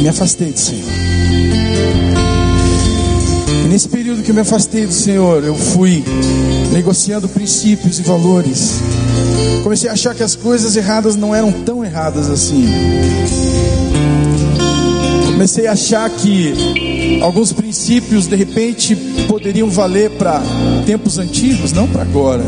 Me afastei do Senhor. E nesse período que eu me afastei do Senhor, eu fui negociando princípios e valores. Comecei a achar que as coisas erradas não eram tão erradas assim. Comecei a achar que alguns princípios de repente poderiam valer para tempos antigos, não para agora.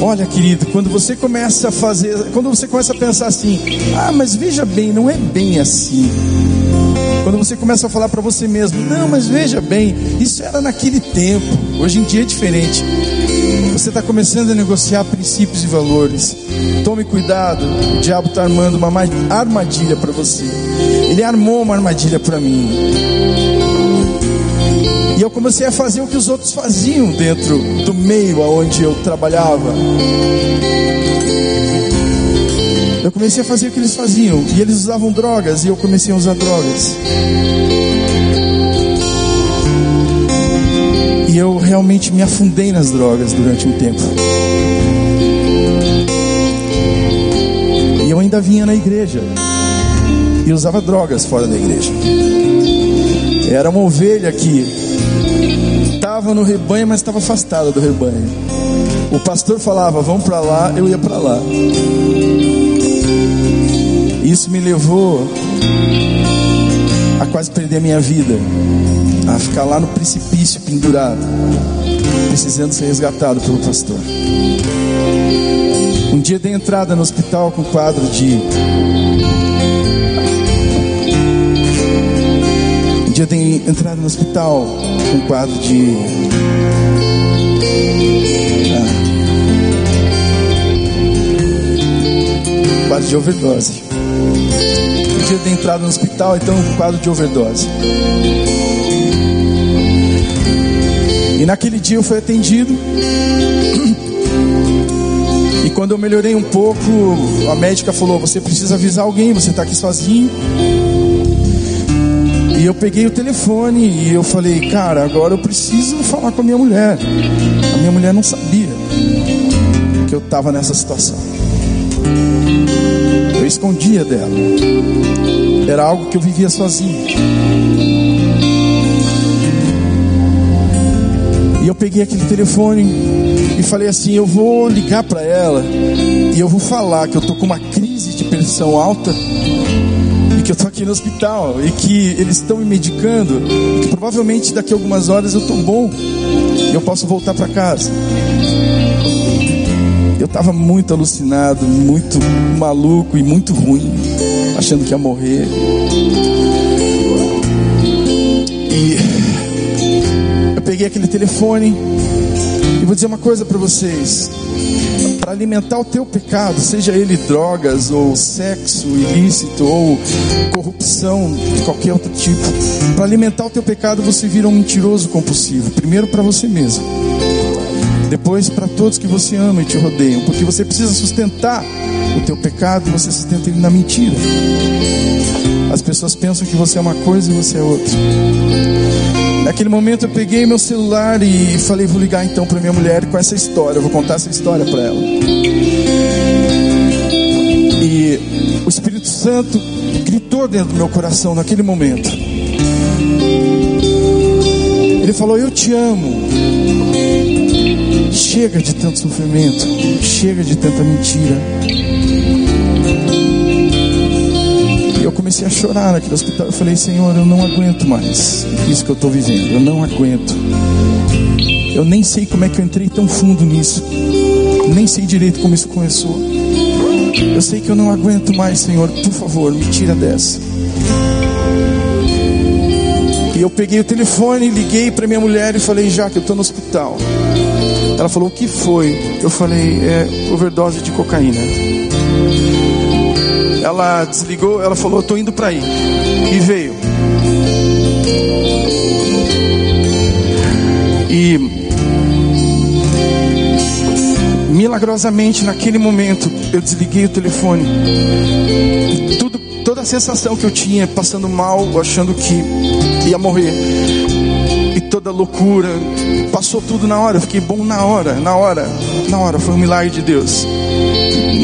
Olha, querido, quando você começa a fazer, quando você começa a pensar assim, ah, mas veja bem, não é bem assim. Quando você começa a falar para você mesmo, não, mas veja bem, isso era naquele tempo, hoje em dia é diferente. Você está começando a negociar princípios e valores. Tome cuidado, o diabo está armando uma armadilha para você. Ele armou uma armadilha para mim. E eu comecei a fazer o que os outros faziam dentro do meio aonde eu trabalhava. Eu comecei a fazer o que eles faziam. E eles usavam drogas e eu comecei a usar drogas. E eu realmente me afundei nas drogas durante um tempo. E eu ainda vinha na igreja. E usava drogas fora da igreja. Era uma ovelha que estava no rebanho, mas estava afastada do rebanho. O pastor falava, vamos para lá, eu ia para lá. Isso me levou a quase perder a minha vida a ficar lá no precipício pendurado, precisando ser resgatado pelo pastor. Um dia dei entrada no hospital com quadro de. Dia dei entrada no hospital com quadro de. Ah, quadro de overdose. Um dia dei entrada no hospital, então com quadro de overdose. E naquele dia eu fui atendido. E quando eu melhorei um pouco, a médica falou: Você precisa avisar alguém, você está aqui sozinho. Eu peguei o telefone e eu falei: Cara, agora eu preciso falar com a minha mulher. A minha mulher não sabia que eu estava nessa situação. Eu escondia dela. Era algo que eu vivia sozinho. E eu peguei aquele telefone e falei assim: eu vou ligar para ela e eu vou falar que eu tô com uma crise de pressão alta que eu tô aqui no hospital e que eles estão me medicando e que provavelmente daqui a algumas horas eu tô bom e eu posso voltar para casa. Eu estava muito alucinado, muito maluco e muito ruim, achando que ia morrer. peguei aquele telefone e vou dizer uma coisa para vocês. Para alimentar o teu pecado, seja ele drogas ou sexo ilícito ou corrupção de qualquer outro tipo. Para alimentar o teu pecado, você vira um mentiroso compulsivo. Primeiro para você mesmo. Depois para todos que você ama e te rodeiam, porque você precisa sustentar o teu pecado, você sustenta ele na mentira. As pessoas pensam que você é uma coisa e você é outra. Naquele momento eu peguei meu celular e falei, vou ligar então para minha mulher com essa história, eu vou contar essa história para ela. E o Espírito Santo gritou dentro do meu coração naquele momento. Ele falou: Eu te amo. Chega de tanto sofrimento, chega de tanta mentira. Eu comecei a chorar naquele hospital. Eu falei, Senhor, eu não aguento mais isso que eu estou vivendo. Eu não aguento. Eu nem sei como é que eu entrei tão fundo nisso. Nem sei direito como isso começou. Eu sei que eu não aguento mais, Senhor. Por favor, me tira dessa. E eu peguei o telefone, liguei para minha mulher e falei, já que eu estou no hospital. Ela falou, o que foi? Eu falei, é overdose de cocaína. Ela desligou, ela falou: "Tô indo para aí". E veio. E milagrosamente naquele momento eu desliguei o telefone. Tudo, toda a sensação que eu tinha, passando mal, achando que ia morrer, e toda loucura, passou tudo na hora. Eu fiquei bom na hora, na hora, na hora. Foi um milagre de Deus.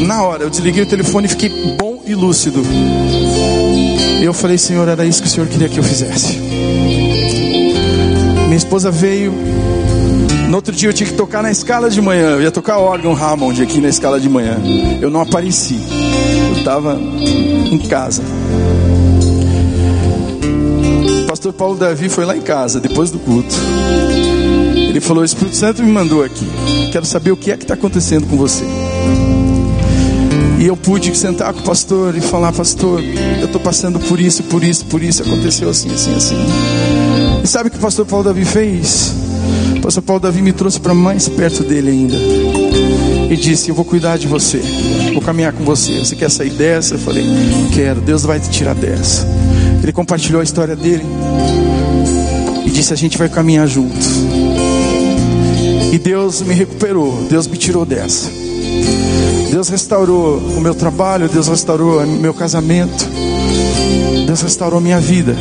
Na hora, eu desliguei o telefone e fiquei bom e lúcido. Eu falei, Senhor, era isso que o Senhor queria que eu fizesse. Minha esposa veio. No outro dia eu tinha que tocar na escala de manhã. Eu ia tocar órgão Hammond aqui na escala de manhã. Eu não apareci. Eu estava em casa. O pastor Paulo Davi foi lá em casa, depois do culto. Ele falou: O Espírito Santo me mandou aqui. Quero saber o que é que está acontecendo com você. E eu pude sentar com o pastor e falar, pastor, eu estou passando por isso, por isso, por isso, aconteceu assim, assim, assim. E sabe o que o pastor Paulo Davi fez? O pastor Paulo Davi me trouxe para mais perto dele ainda. E disse, eu vou cuidar de você, vou caminhar com você. Você quer sair dessa? Eu falei, quero, Deus vai te tirar dessa. Ele compartilhou a história dele e disse, a gente vai caminhar juntos. E Deus me recuperou, Deus me tirou dessa. Deus restaurou o meu trabalho, Deus restaurou o meu casamento, Deus restaurou a minha vida.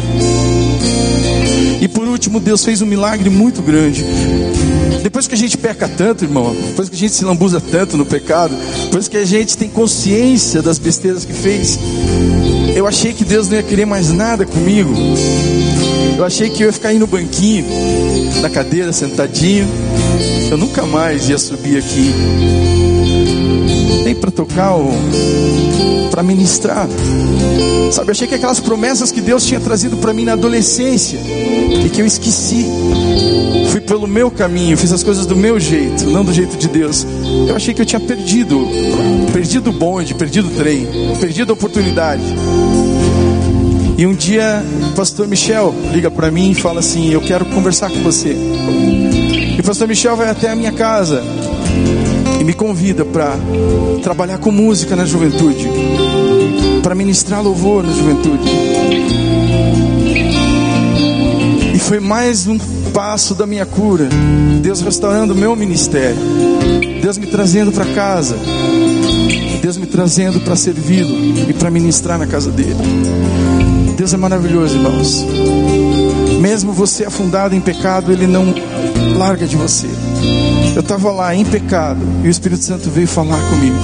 E por último, Deus fez um milagre muito grande. Depois que a gente peca tanto, irmão, depois que a gente se lambuza tanto no pecado, depois que a gente tem consciência das besteiras que fez, eu achei que Deus não ia querer mais nada comigo. Eu achei que eu ia ficar aí no banquinho, na cadeira, sentadinho. Eu nunca mais ia subir aqui tocar para ministrar. Sabe, achei que aquelas promessas que Deus tinha trazido para mim na adolescência e que eu esqueci. Fui pelo meu caminho, fiz as coisas do meu jeito, não do jeito de Deus. Eu achei que eu tinha perdido, perdido o bonde, perdido o trem, perdido a oportunidade. E um dia o pastor Michel liga para mim e fala assim: Eu quero conversar com você. E o pastor Michel vai até a minha casa e me convida para trabalhar com música na juventude, para ministrar louvor na juventude. E foi mais um passo da minha cura, Deus restaurando o meu ministério, Deus me trazendo para casa, Deus me trazendo para servi-lo e para ministrar na casa dele. Deus é maravilhoso, irmãos. Mesmo você afundado em pecado, Ele não larga de você. Eu estava lá em pecado e o Espírito Santo veio falar comigo.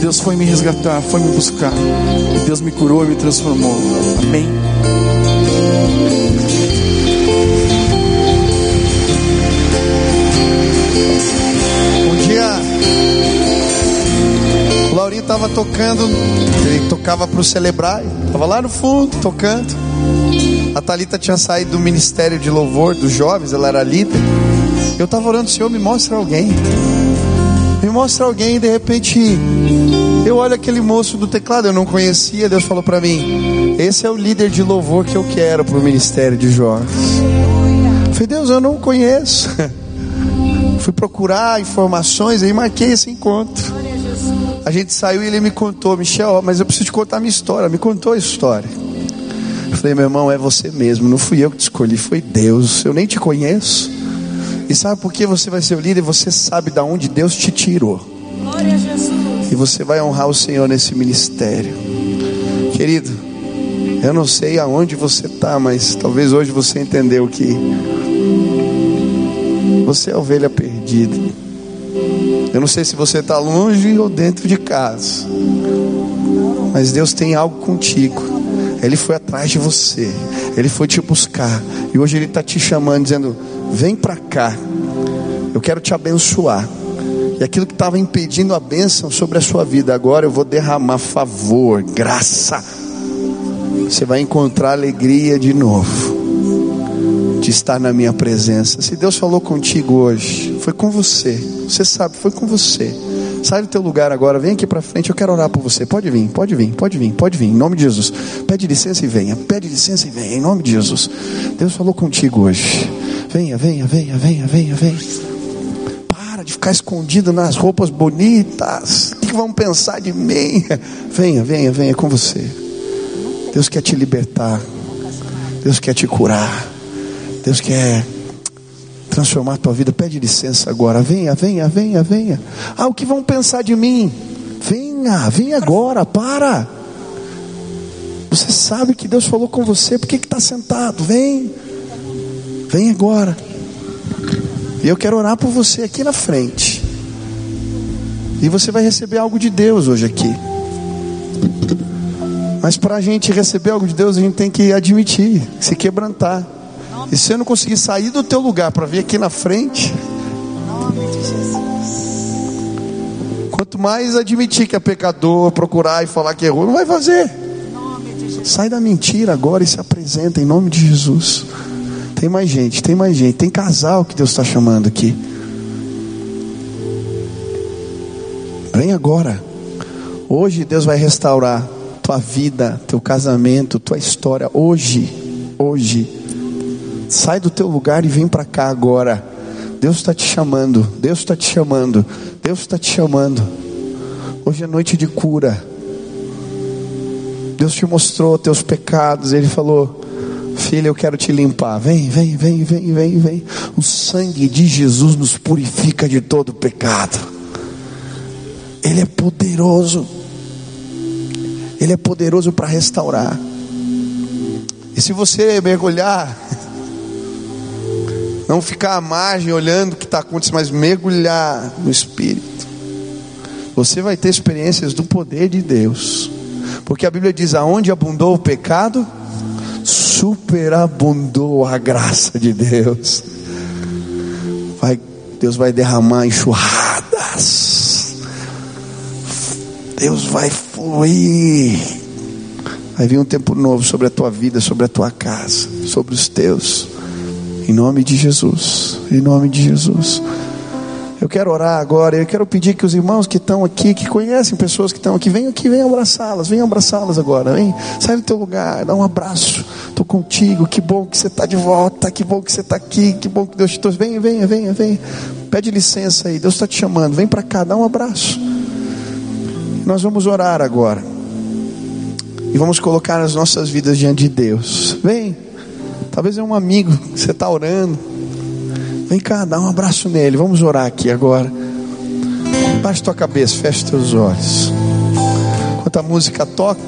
Deus foi me resgatar, foi me buscar. E Deus me curou e me transformou. Amém. Um dia, Laurinho estava tocando, ele tocava para o celebrar, estava lá no fundo tocando. A Talita tinha saído do ministério de louvor dos jovens, ela era líder. Eu estava orando, Senhor, me mostra alguém. Me mostra alguém, e de repente eu olho aquele moço do teclado, eu não conhecia, Deus falou para mim: Esse é o líder de louvor que eu quero para o ministério de jovens. Eu falei, Deus, eu não conheço. Fui procurar informações e marquei esse encontro. A gente saiu e ele me contou, Michel, mas eu preciso te contar a minha história. Me contou a história. Eu falei, meu irmão, é você mesmo. Não fui eu que te escolhi, foi Deus. Eu nem te conheço. E sabe por que você vai ser o líder? Você sabe de onde Deus te tirou. E você vai honrar o Senhor nesse ministério. Querido, eu não sei aonde você está, mas talvez hoje você entendeu que você é a ovelha perdida. Eu não sei se você está longe ou dentro de casa, mas Deus tem algo contigo. Ele foi atrás de você, Ele foi te buscar, e hoje Ele está te chamando, dizendo: Vem para cá, eu quero te abençoar. E aquilo que estava impedindo a bênção sobre a sua vida, agora eu vou derramar favor, graça. Você vai encontrar alegria de novo de estar na minha presença. Se Deus falou contigo hoje, foi com você. Você sabe, foi com você. Sai do teu lugar agora, vem aqui para frente, eu quero orar por você. Pode vir, pode vir, pode vir, pode vir, em nome de Jesus. Pede licença e venha, pede licença e venha, em nome de Jesus. Deus falou contigo hoje. Venha, venha, venha, venha, venha, venha. Para de ficar escondido nas roupas bonitas. O que vão pensar de mim? Venha, venha, venha com você. Deus quer te libertar. Deus quer te curar. Deus quer transformar a tua vida. Pede licença agora. Venha, venha, venha, venha. Ah, o que vão pensar de mim? Venha, venha agora, para. Você sabe que Deus falou com você, por que está sentado? Vem, vem agora. E eu quero orar por você aqui na frente. E você vai receber algo de Deus hoje aqui. Mas para a gente receber algo de Deus, a gente tem que admitir, se quebrantar. E se eu não conseguir sair do teu lugar para vir aqui na frente, quanto mais admitir que é pecador, procurar e falar que errou, não vai fazer. Sai da mentira agora e se apresenta em nome de Jesus. Tem mais gente, tem mais gente, tem casal que Deus está chamando aqui. Vem agora. Hoje Deus vai restaurar tua vida, teu casamento, tua história. Hoje, hoje. Sai do teu lugar e vem para cá agora. Deus está te chamando. Deus está te chamando. Deus está te chamando. Hoje é noite de cura. Deus te mostrou teus pecados. Ele falou: Filha, eu quero te limpar. Vem, vem, vem, vem, vem, vem. O sangue de Jesus nos purifica de todo pecado. Ele é poderoso. Ele é poderoso para restaurar. E se você mergulhar, não ficar à margem olhando o que está acontecendo, mas mergulhar no Espírito, você vai ter experiências do poder de Deus. Porque a Bíblia diz: aonde abundou o pecado, superabundou a graça de Deus. Vai, Deus vai derramar enxurradas. Deus vai fluir. Vai vir um tempo novo sobre a tua vida, sobre a tua casa, sobre os teus. Em nome de Jesus. Em nome de Jesus. Eu quero orar agora. Eu quero pedir que os irmãos que estão aqui, que conhecem pessoas que estão aqui, venham aqui, venham abraçá-las, venham abraçá-las agora. Vem, sai do teu lugar, dá um abraço. Estou contigo. Que bom que você está de volta. Que bom que você está aqui. Que bom que Deus te trouxe. Venha, venha, venha, venha. Pede licença aí. Deus está te chamando. Vem para cá, dá um abraço. Nós vamos orar agora. E vamos colocar as nossas vidas diante de Deus. Vem. Talvez é um amigo que você está orando. Vem cá, dá um abraço nele. Vamos orar aqui agora. Baixe tua cabeça, feche teus olhos. Enquanto a música toca,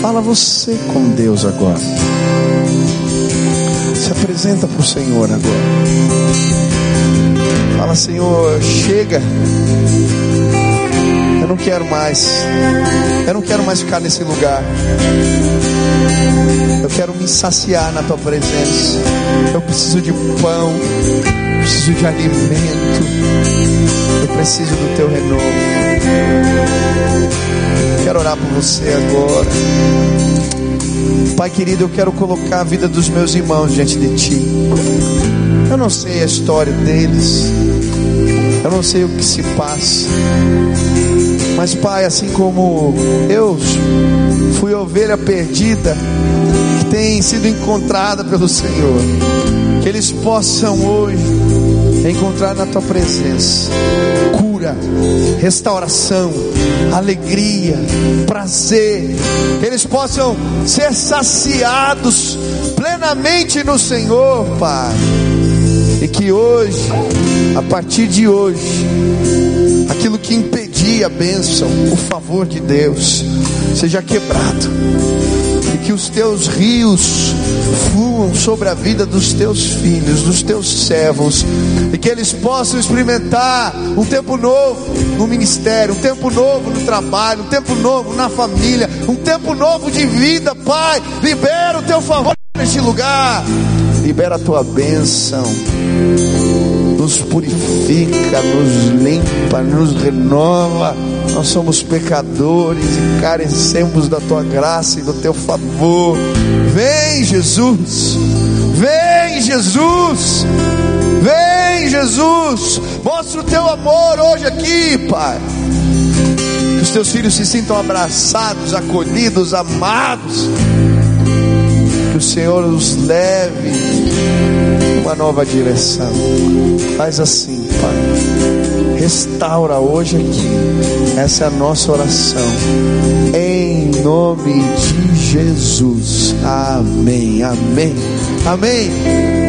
fala você com Deus agora. Se apresenta para o Senhor agora. Fala, Senhor, chega. Eu não quero mais. Eu não quero mais ficar nesse lugar. Eu quero me saciar na tua presença. Eu preciso de pão, preciso de alimento. Eu preciso do teu renovo. Quero orar por você agora. Pai querido, eu quero colocar a vida dos meus irmãos diante de ti. Eu não sei a história deles. Eu não sei o que se passa. Mas, Pai, assim como eu fui ovelha perdida, que tem sido encontrada pelo Senhor, que eles possam hoje encontrar na tua presença cura, restauração, alegria, prazer, que eles possam ser saciados plenamente no Senhor, Pai. E que hoje, a partir de hoje, aquilo que impedia a bênção, o favor de Deus, seja quebrado. E que os teus rios fluam sobre a vida dos teus filhos, dos teus servos, e que eles possam experimentar um tempo novo no ministério, um tempo novo no trabalho, um tempo novo na família, um tempo novo de vida, Pai. Libera o teu favor neste lugar, libera a tua bênção nos purifica, nos limpa, nos renova. Nós somos pecadores e carecemos da tua graça e do teu favor. Vem, Jesus. Vem, Jesus. Vem, Jesus. Mostra o teu amor hoje aqui, Pai. Que os teus filhos se sintam abraçados, acolhidos, amados. O Senhor os leve uma nova direção. Faz assim, Pai. Restaura hoje aqui. Essa é a nossa oração. Em nome de Jesus. Amém. Amém. Amém.